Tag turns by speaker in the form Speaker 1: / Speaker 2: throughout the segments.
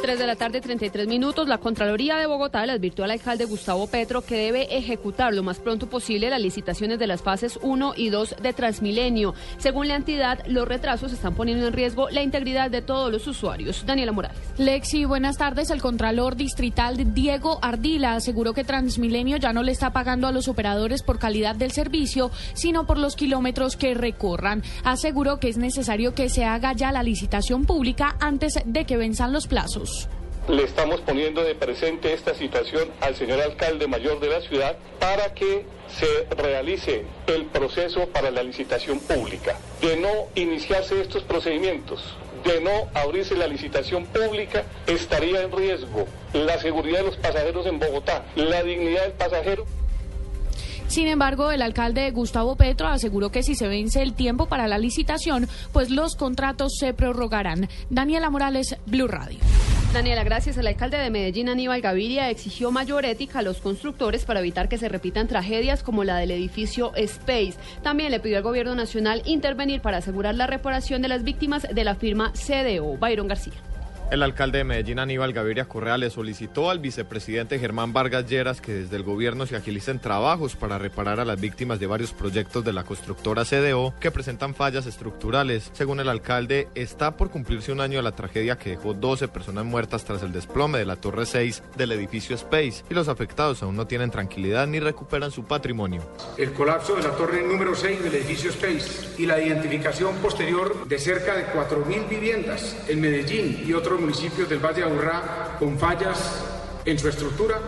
Speaker 1: 3 de la tarde, 33 minutos. La Contraloría de Bogotá le advirtió al alcalde Gustavo Petro que debe ejecutar lo más pronto posible las licitaciones de las fases 1 y 2 de Transmilenio. Según la entidad, los retrasos están poniendo en riesgo la integridad de todos los usuarios. Daniela Morales.
Speaker 2: Lexi, buenas tardes. El Contralor Distrital Diego Ardila aseguró que Transmilenio ya no le está pagando a los operadores por calidad del servicio, sino por los kilómetros que recorran. Aseguró que es necesario que se haga ya la licitación pública antes de que venzan los plazos
Speaker 3: le estamos poniendo de presente esta situación al señor alcalde mayor de la ciudad para que se realice el proceso para la licitación pública. De no iniciarse estos procedimientos, de no abrirse la licitación pública, estaría en riesgo la seguridad de los pasajeros en Bogotá, la dignidad del pasajero.
Speaker 2: Sin embargo, el alcalde Gustavo Petro aseguró que si se vence el tiempo para la licitación, pues los contratos se prorrogarán. Daniela Morales, Blue Radio.
Speaker 1: Daniela, gracias. El alcalde de Medellín, Aníbal Gaviria, exigió mayor ética a los constructores para evitar que se repitan tragedias como la del edificio Space. También le pidió al gobierno nacional intervenir para asegurar la reparación de las víctimas de la firma CDO. Byron García.
Speaker 4: El alcalde de Medellín, Aníbal Gaviria Correa, le solicitó al vicepresidente Germán Vargas Lleras que desde el gobierno se agilicen trabajos para reparar a las víctimas de varios proyectos de la constructora CDO que presentan fallas estructurales. Según el alcalde, está por cumplirse un año de la tragedia que dejó 12 personas muertas tras el desplome de la Torre 6 del edificio Space y los afectados aún no tienen tranquilidad ni recuperan su patrimonio.
Speaker 5: El colapso de la torre número 6 del edificio Space y la identificación posterior de cerca de 4.000 viviendas en Medellín y otros municipios del Valle de Aburrá con fallas en su estructura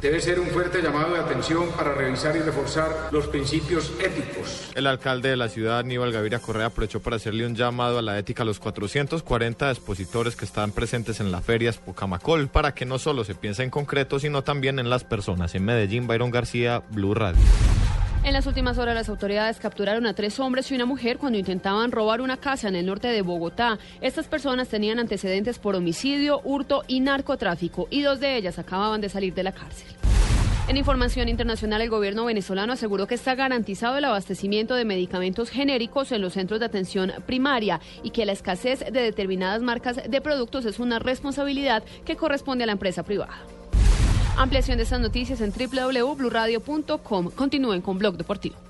Speaker 5: debe ser un fuerte llamado de atención para revisar y reforzar los principios éticos.
Speaker 4: El alcalde de la ciudad, Aníbal Gaviria Correa, aprovechó para hacerle un llamado a la ética a los 440 expositores que están presentes en la feria Spocamacol para que no solo se piense en concreto, sino también en las personas. En Medellín, Byron García, Blue Radio.
Speaker 1: En las últimas horas las autoridades capturaron a tres hombres y una mujer cuando intentaban robar una casa en el norte de Bogotá. Estas personas tenían antecedentes por homicidio, hurto y narcotráfico y dos de ellas acababan de salir de la cárcel. En información internacional, el gobierno venezolano aseguró que está garantizado el abastecimiento de medicamentos genéricos en los centros de atención primaria y que la escasez de determinadas marcas de productos es una responsabilidad que corresponde a la empresa privada. Ampliación de estas noticias en www.bluradio.com. Continúen con Blog Deportivo.